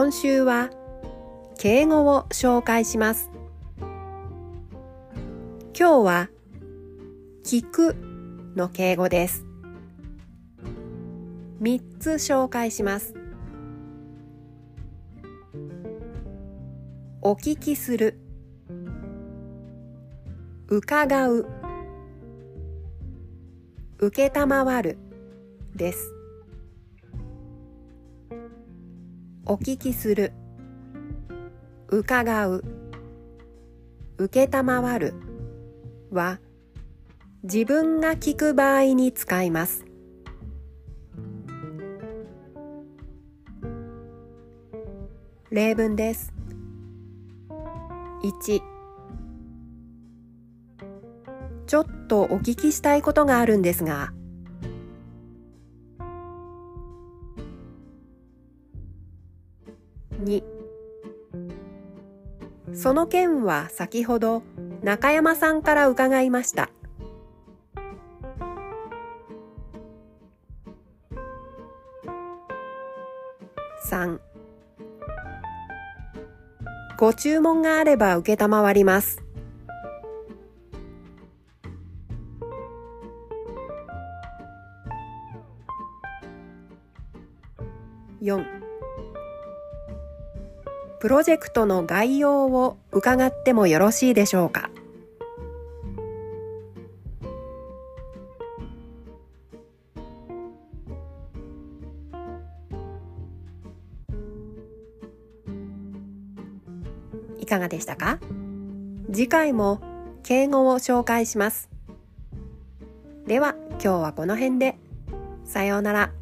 今週は敬語を紹介します。今日は聞くの敬語です。3つ紹介します。お聞きする。伺う。受けたまわる。です。お聞きする。伺う。受けたまわる。は自分が聞く場合に使います。例文です。1ちょっとお聞きしたいことがあるんですが2その件は先ほど中山さんから伺いました。3ご注文があれば承ります。4プロジェクトの概要を伺ってもよろしいでしょうか？いかがでしたか？次回も敬語を紹介します。では今日はこの辺で。さようなら。